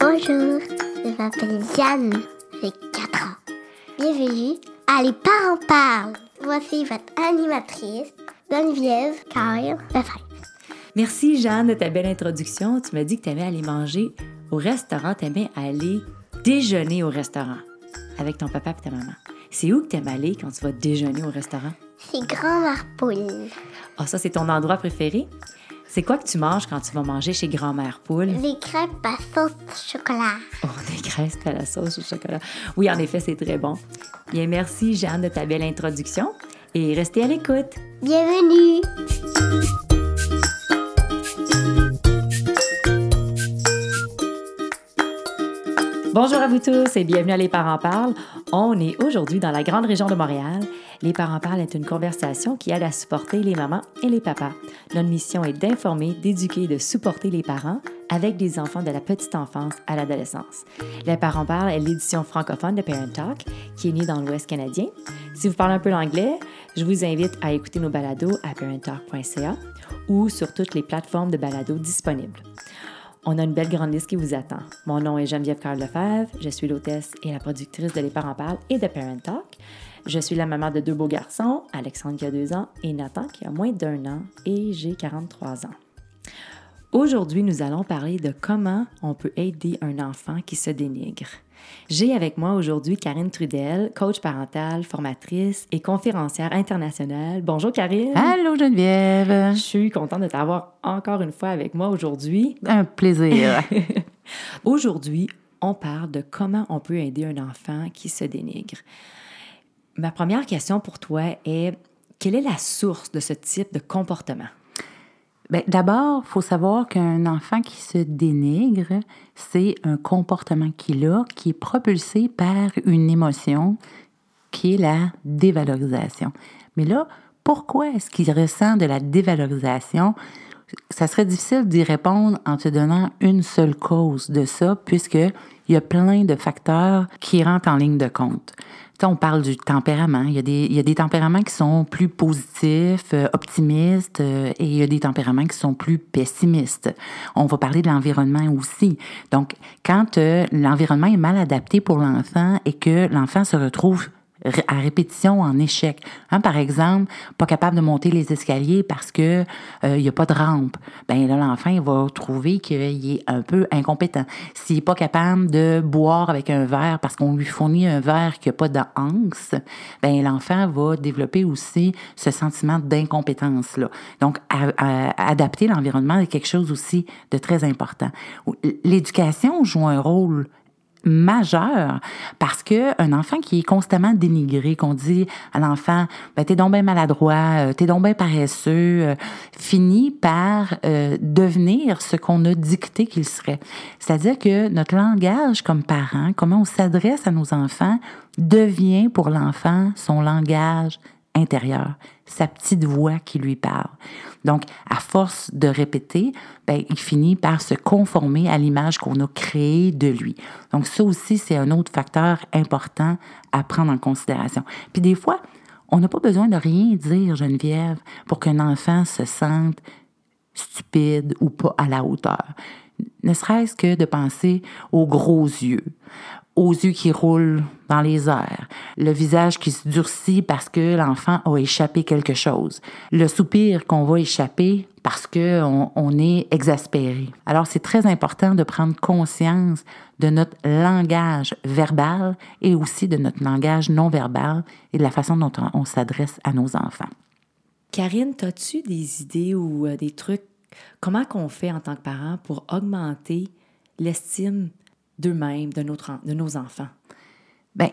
Bonjour, je m'appelle Diane, j'ai 4 ans. Bienvenue à Les Parents Parlent. Voici votre animatrice, Geneviève Kyle Lefebvre. Merci Jeanne de ta belle introduction. Tu m'as dit que tu aimais aller manger au restaurant, tu aimais aller déjeuner au restaurant avec ton papa et ta maman. C'est où que tu aimes aller quand tu vas déjeuner au restaurant? C'est Grand Marpoule. Ah, ça, c'est ton endroit préféré? C'est quoi que tu manges quand tu vas manger chez Grand-mère Poule? Les crêpes à sauce chocolat. Oh, des crêpes à la sauce au chocolat. Oui, en effet, c'est très bon. Bien, merci Jeanne de ta belle introduction et restez à l'écoute. Bienvenue. Bonjour à vous tous et bienvenue à Les Parents Parlent. On est aujourd'hui dans la grande région de Montréal. Les Parents Parlent est une conversation qui aide à supporter les mamans et les papas. Notre mission est d'informer, d'éduquer et de supporter les parents avec des enfants de la petite enfance à l'adolescence. Les Parents Parlent est l'édition francophone de Parent Talk qui est née dans l'Ouest canadien. Si vous parlez un peu l'anglais, je vous invite à écouter nos balados à parenttalk.ca ou sur toutes les plateformes de balados disponibles. On a une belle grande liste qui vous attend. Mon nom est Geneviève Carl Lefebvre. Je suis l'hôtesse et la productrice de Les Parents Parlent et de Parent Talk. Je suis la maman de deux beaux garçons, Alexandre qui a deux ans et Nathan qui a moins d'un an et j'ai 43 ans. Aujourd'hui, nous allons parler de comment on peut aider un enfant qui se dénigre. J'ai avec moi aujourd'hui Karine Trudel, coach parentale, formatrice et conférencière internationale. Bonjour Karine. Allô Geneviève. Je suis contente de t'avoir encore une fois avec moi aujourd'hui. Un plaisir. aujourd'hui, on parle de comment on peut aider un enfant qui se dénigre. Ma première question pour toi est quelle est la source de ce type de comportement? Bien, D'abord, il faut savoir qu'un enfant qui se dénigre, c'est un comportement qu'il a qui est propulsé par une émotion qui est la dévalorisation. Mais là, pourquoi est-ce qu'il ressent de la dévalorisation? Ça serait difficile d'y répondre en te donnant une seule cause de ça, puisqu'il y a plein de facteurs qui rentrent en ligne de compte. Tu on parle du tempérament. Il y, a des, il y a des tempéraments qui sont plus positifs, euh, optimistes, euh, et il y a des tempéraments qui sont plus pessimistes. On va parler de l'environnement aussi. Donc, quand euh, l'environnement est mal adapté pour l'enfant et que l'enfant se retrouve à répétition en échec. Hein, par exemple, pas capable de monter les escaliers parce que euh, il y a pas de rampe. Ben là, l'enfant va trouver qu'il est un peu incompétent. S'il est pas capable de boire avec un verre parce qu'on lui fournit un verre qui a pas d'anse, ben l'enfant va développer aussi ce sentiment d'incompétence là. Donc, adapter l'environnement est quelque chose aussi de très important. L'éducation joue un rôle majeur parce que un enfant qui est constamment dénigré, qu'on dit à l'enfant, ben, t'es donc bien maladroit, euh, t'es donc bien paresseux, euh, finit par euh, devenir ce qu'on a dicté qu'il serait. C'est-à-dire que notre langage comme parent, comment on s'adresse à nos enfants, devient pour l'enfant son langage intérieur, sa petite voix qui lui parle. Donc, à force de répéter, ben, il finit par se conformer à l'image qu'on a créée de lui. Donc, ça aussi, c'est un autre facteur important à prendre en considération. Puis des fois, on n'a pas besoin de rien dire, Geneviève, pour qu'un enfant se sente stupide ou pas à la hauteur. Ne serait-ce que de penser aux gros yeux, aux yeux qui roulent dans les airs, le visage qui se durcit parce que l'enfant a échappé quelque chose, le soupir qu'on va échapper parce qu'on on est exaspéré. Alors c'est très important de prendre conscience de notre langage verbal et aussi de notre langage non verbal et de la façon dont on, on s'adresse à nos enfants. Karine, as-tu des idées ou euh, des trucs? Comment qu'on fait en tant que parent pour augmenter l'estime d'eux-mêmes, de, nos enfants? Ben,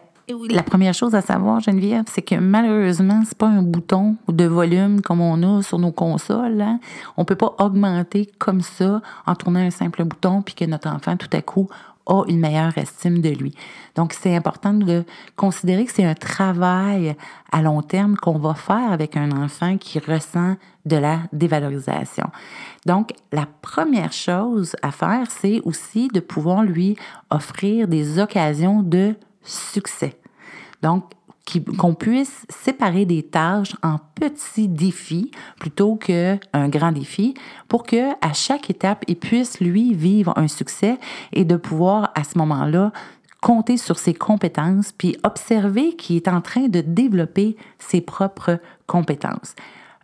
la première chose à savoir, Geneviève, c'est que malheureusement, c'est pas un bouton de volume comme on a sur nos consoles. Hein. On peut pas augmenter comme ça en tournant un simple bouton puis que notre enfant tout à coup a une meilleure estime de lui. Donc, c'est important de considérer que c'est un travail à long terme qu'on va faire avec un enfant qui ressent de la dévalorisation. Donc, la première chose à faire, c'est aussi de pouvoir lui offrir des occasions de succès. Donc, qu'on puisse séparer des tâches en petits défis plutôt qu'un grand défi pour que à chaque étape, il puisse, lui, vivre un succès et de pouvoir, à ce moment-là, compter sur ses compétences puis observer qu'il est en train de développer ses propres compétences.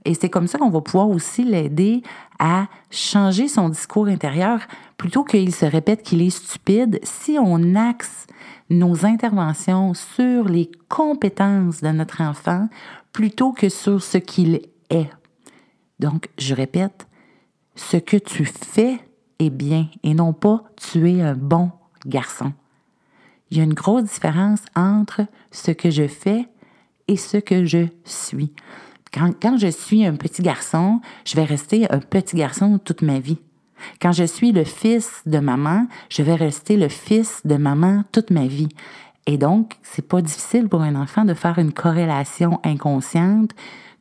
Et c'est comme ça qu'on va pouvoir aussi l'aider à changer son discours intérieur plutôt qu'il se répète qu'il est stupide. Si on axe nos interventions sur les compétences de notre enfant plutôt que sur ce qu'il est. Donc, je répète, ce que tu fais est bien et non pas tu es un bon garçon. Il y a une grosse différence entre ce que je fais et ce que je suis. Quand, quand je suis un petit garçon, je vais rester un petit garçon toute ma vie. Quand je suis le fils de maman, je vais rester le fils de maman toute ma vie. Et donc, c'est pas difficile pour un enfant de faire une corrélation inconsciente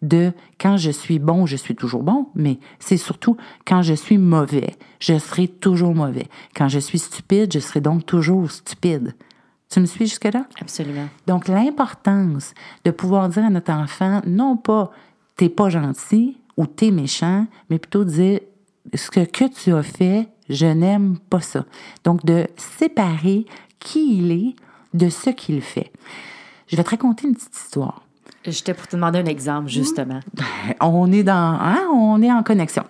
de quand je suis bon, je suis toujours bon, mais c'est surtout quand je suis mauvais, je serai toujours mauvais. Quand je suis stupide, je serai donc toujours stupide. Tu me suis jusque-là? Absolument. Donc, l'importance de pouvoir dire à notre enfant, non pas t'es pas gentil ou t'es méchant, mais plutôt dire ce que, tu as fait, je n'aime pas ça. Donc, de séparer qui il est de ce qu'il fait. Je vais te raconter une petite histoire. J'étais pour te demander un exemple, justement. On est dans, hein, on est en connexion.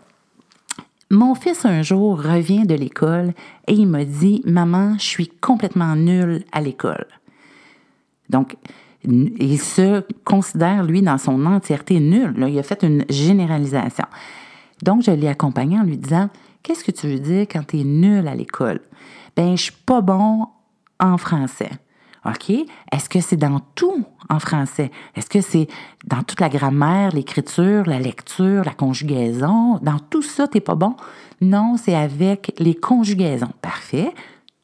Mon fils un jour revient de l'école et il me dit Maman, je suis complètement nul à l'école. Donc, il se considère, lui, dans son entièreté nul. Là, il a fait une généralisation. Donc, je l'ai accompagné en lui disant Qu'est-ce que tu veux dire quand tu es nul à l'école? Ben, je suis pas bon en français. OK? Est-ce que c'est dans tout en français? Est-ce que c'est dans toute la grammaire, l'écriture, la lecture, la conjugaison? Dans tout ça, t'es pas bon? Non, c'est avec les conjugaisons. Parfait.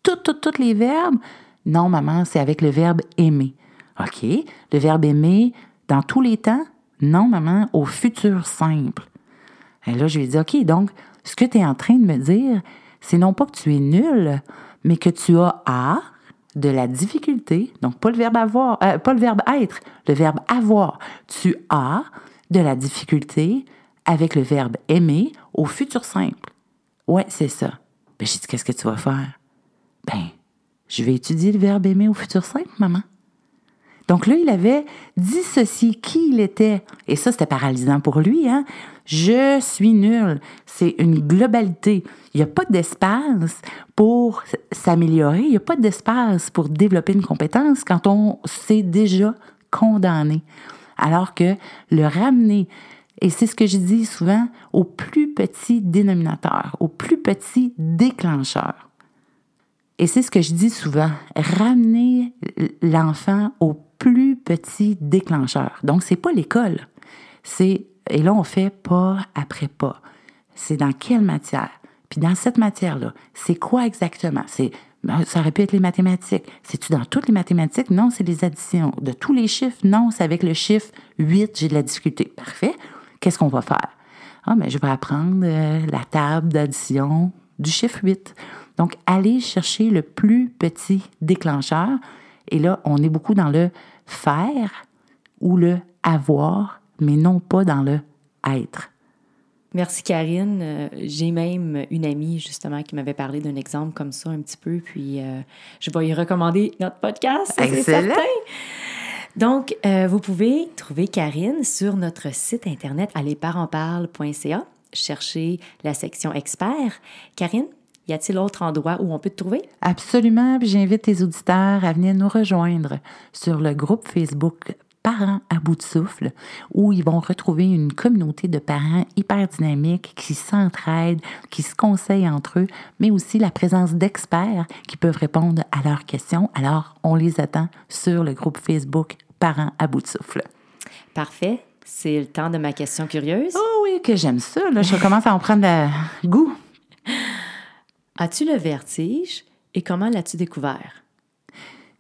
Toutes, toutes, tous les verbes? Non, maman, c'est avec le verbe aimer. OK? Le verbe aimer dans tous les temps? Non, maman, au futur simple. Et là, je lui ai dit, OK, donc, ce que tu es en train de me dire, c'est non pas que tu es nul, mais que tu as de la difficulté, donc pas le verbe avoir, euh, pas le verbe être, le verbe avoir. Tu as de la difficulté avec le verbe aimer au futur simple. Ouais, c'est ça. Ben, j'ai dit, qu'est-ce que tu vas faire? Ben, je vais étudier le verbe aimer au futur simple, maman. Donc là, il avait dissocié qui il était. Et ça, c'était paralysant pour lui. Hein? Je suis nul. C'est une globalité. Il n'y a pas d'espace pour s'améliorer. Il n'y a pas d'espace pour développer une compétence quand on s'est déjà condamné. Alors que le ramener, et c'est ce que je dis souvent, au plus petit dénominateur, au plus petit déclencheur. Et c'est ce que je dis souvent, ramener l'enfant au plus petit déclencheur. Donc, c'est pas l'école. C'est, et là, on fait pas après pas. C'est dans quelle matière? Puis dans cette matière-là, c'est quoi exactement? C'est, ben, ça aurait pu être les mathématiques. C'est-tu dans toutes les mathématiques? Non, c'est les additions. De tous les chiffres? Non, c'est avec le chiffre 8, j'ai de la difficulté. Parfait. Qu'est-ce qu'on va faire? Ah, mais je vais apprendre euh, la table d'addition du chiffre 8. Donc, aller chercher le plus petit déclencheur. Et là, on est beaucoup dans le faire ou le avoir, mais non pas dans le être. Merci Karine. Euh, J'ai même une amie justement qui m'avait parlé d'un exemple comme ça un petit peu, puis euh, je vais y recommander notre podcast, c'est Excellent. certain. Donc, euh, vous pouvez trouver Karine sur notre site internet allezparentsparlent.ca. Cherchez la section experts. Karine, y a-t-il autre endroit où on peut te trouver? Absolument. Puis j'invite tes auditeurs à venir nous rejoindre sur le groupe Facebook Parents à bout de souffle, où ils vont retrouver une communauté de parents hyper dynamiques qui s'entraident, qui se conseillent entre eux, mais aussi la présence d'experts qui peuvent répondre à leurs questions. Alors, on les attend sur le groupe Facebook Parents à bout de souffle. Parfait. C'est le temps de ma question curieuse. Oh oui, que j'aime ça. Là, je commence à en prendre le goût. As-tu le vertige et comment l'as-tu découvert?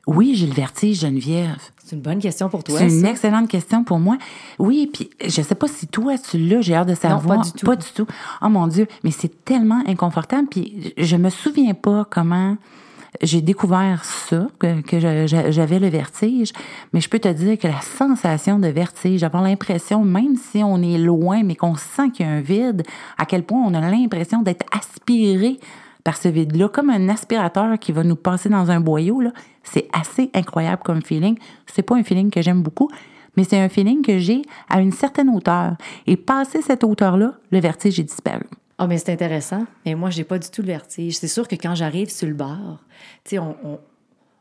Oui, j'ai le vertige, Geneviève. C'est une bonne question pour toi. C'est une ça. excellente question pour moi. Oui, puis je sais pas si toi tu l'as, j'ai hâte de savoir. pas du tout. Pas du tout. Oh mon Dieu, mais c'est tellement inconfortable. Puis je me souviens pas comment j'ai découvert ça, que, que j'avais le vertige, mais je peux te dire que la sensation de vertige, avoir l'impression, même si on est loin, mais qu'on sent qu'il y a un vide, à quel point on a l'impression d'être aspiré par ce vide-là, comme un aspirateur qui va nous passer dans un boyau, c'est assez incroyable comme feeling. C'est pas un feeling que j'aime beaucoup, mais c'est un feeling que j'ai à une certaine hauteur. Et passé cette hauteur-là, le vertige est disparu. Ah, mais c'est intéressant. Mais moi, j'ai pas du tout le vertige. C'est sûr que quand j'arrive sur le bord, tu sais, on, on,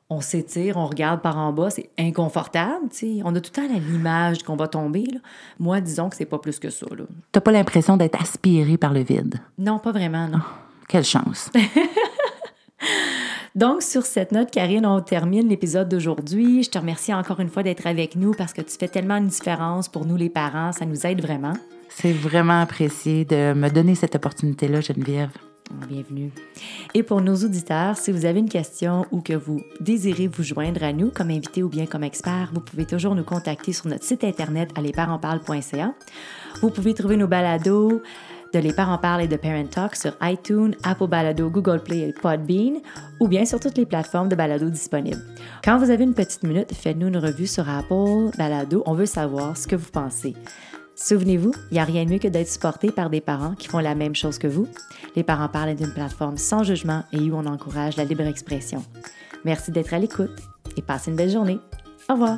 on s'étire, on regarde par en bas, c'est inconfortable, tu sais. On a tout le temps l'image qu'on va tomber, là. Moi, disons que c'est pas plus que ça, là. T'as pas l'impression d'être aspiré par le vide? Non, pas vraiment, non. Quelle chance. Donc, sur cette note, Karine, on termine l'épisode d'aujourd'hui. Je te remercie encore une fois d'être avec nous parce que tu fais tellement une différence pour nous, les parents. Ça nous aide vraiment. C'est vraiment apprécié de me donner cette opportunité-là, Geneviève. Bienvenue. Et pour nos auditeurs, si vous avez une question ou que vous désirez vous joindre à nous comme invité ou bien comme expert, vous pouvez toujours nous contacter sur notre site internet allesparentsparlent.ca. Vous pouvez trouver nos balados de Les Parents Parlent et de Parent Talk sur iTunes, Apple Balado, Google Play et Podbean ou bien sur toutes les plateformes de balado disponibles. Quand vous avez une petite minute, faites-nous une revue sur Apple Balado. On veut savoir ce que vous pensez. Souvenez-vous, il n'y a rien de mieux que d'être supporté par des parents qui font la même chose que vous. Les parents parlent est une plateforme sans jugement et où on encourage la libre expression. Merci d'être à l'écoute et passez une belle journée. Au revoir.